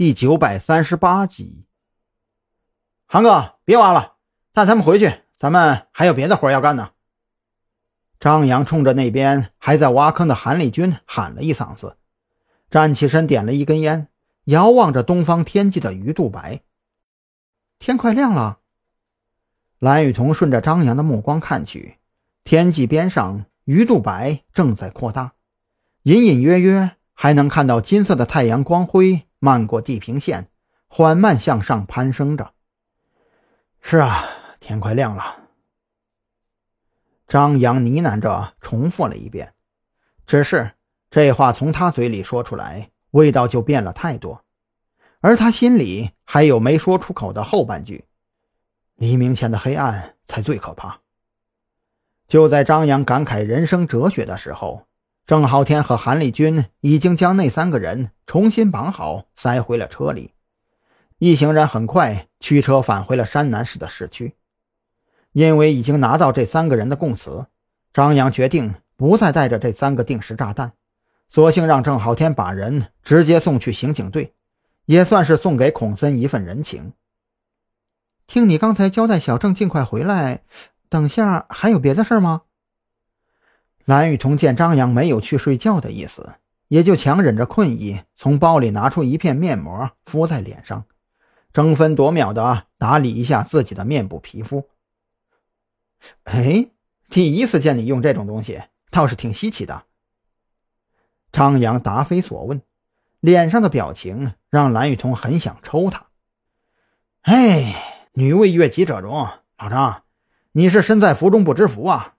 第九百三十八集。韩哥，别挖了，带他们回去，咱们还有别的活要干呢。张扬冲着那边还在挖坑的韩立军喊了一嗓子，站起身点了一根烟，遥望着东方天际的鱼肚白。天快亮了。蓝雨桐顺着张扬的目光看去，天际边上鱼肚白正在扩大，隐隐约约还能看到金色的太阳光辉漫过地平线，缓慢向上攀升着。是啊，天快亮了。张扬呢喃着重复了一遍，只是这话从他嘴里说出来，味道就变了太多，而他心里还有没说出口的后半句：“黎明前的黑暗才最可怕。”就在张扬感慨人生哲学的时候，郑浩天和韩立军已经将那三个人重新绑好，塞回了车里。一行人很快驱车返回了山南市的市区。因为已经拿到这三个人的供词，张扬决定不再带着这三个定时炸弹，索性让郑浩天把人直接送去刑警队，也算是送给孔森一份人情。听你刚才交代小郑尽快回来，等下还有别的事吗？蓝雨桐见张扬没有去睡觉的意思，也就强忍着困意，从包里拿出一片面膜敷在脸上，争分夺秒地打理一下自己的面部皮肤。哎，第一次见你用这种东西，倒是挺稀奇的。张扬答非所问，脸上的表情让蓝雨桐很想抽他。哎，女为悦己者容，老张，你是身在福中不知福啊。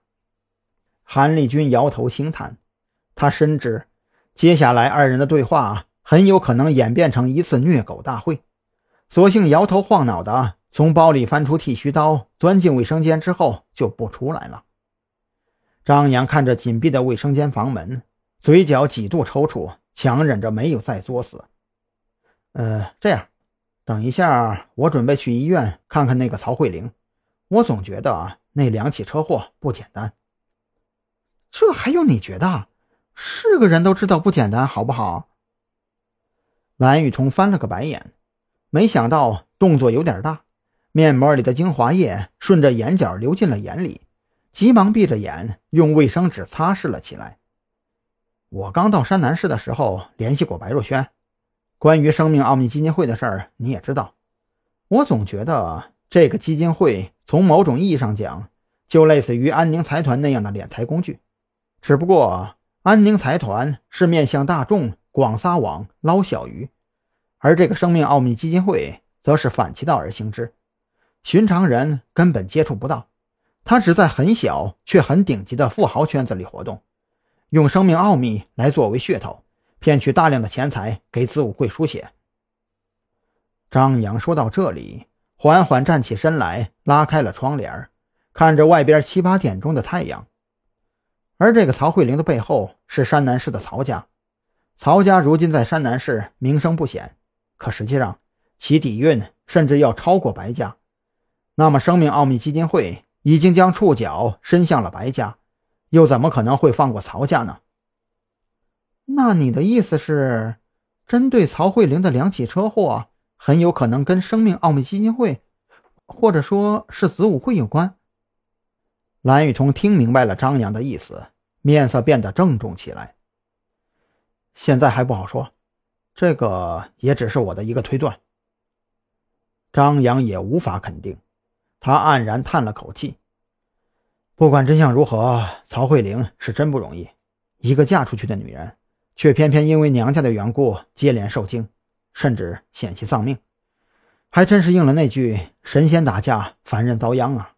韩立军摇头轻叹，他深知接下来二人的对话很有可能演变成一次虐狗大会，索性摇头晃脑的。从包里翻出剃须刀，钻进卫生间之后就不出来了。张扬看着紧闭的卫生间房门，嘴角几度抽搐，强忍着没有再作死。呃，这样，等一下，我准备去医院看看那个曹慧玲。我总觉得啊，那两起车祸不简单。这还用你觉得？是个人都知道不简单，好不好？蓝雨桐翻了个白眼，没想到动作有点大。面膜里的精华液顺着眼角流进了眼里，急忙闭着眼用卫生纸擦拭了起来。我刚到山南市的时候联系过白若萱，关于生命奥秘基金会的事儿你也知道。我总觉得这个基金会从某种意义上讲，就类似于安宁财团那样的敛财工具，只不过安宁财团是面向大众广撒网捞小鱼，而这个生命奥秘基金会则是反其道而行之。寻常人根本接触不到，他只在很小却很顶级的富豪圈子里活动，用生命奥秘来作为噱头，骗取大量的钱财给子午会输血。张扬说到这里，缓缓站起身来，拉开了窗帘，看着外边七八点钟的太阳。而这个曹慧玲的背后是山南市的曹家，曹家如今在山南市名声不显，可实际上其底蕴甚至要超过白家。那么，生命奥秘基金会已经将触角伸向了白家，又怎么可能会放过曹家呢？那你的意思是，针对曹慧玲的两起车祸，很有可能跟生命奥秘基金会，或者说是子午会有关？蓝雨桐听明白了张扬的意思，面色变得郑重起来。现在还不好说，这个也只是我的一个推断。张扬也无法肯定。他黯然叹了口气。不管真相如何，曹慧玲是真不容易，一个嫁出去的女人，却偏偏因为娘家的缘故接连受惊，甚至险些丧命，还真是应了那句“神仙打架，凡人遭殃”啊！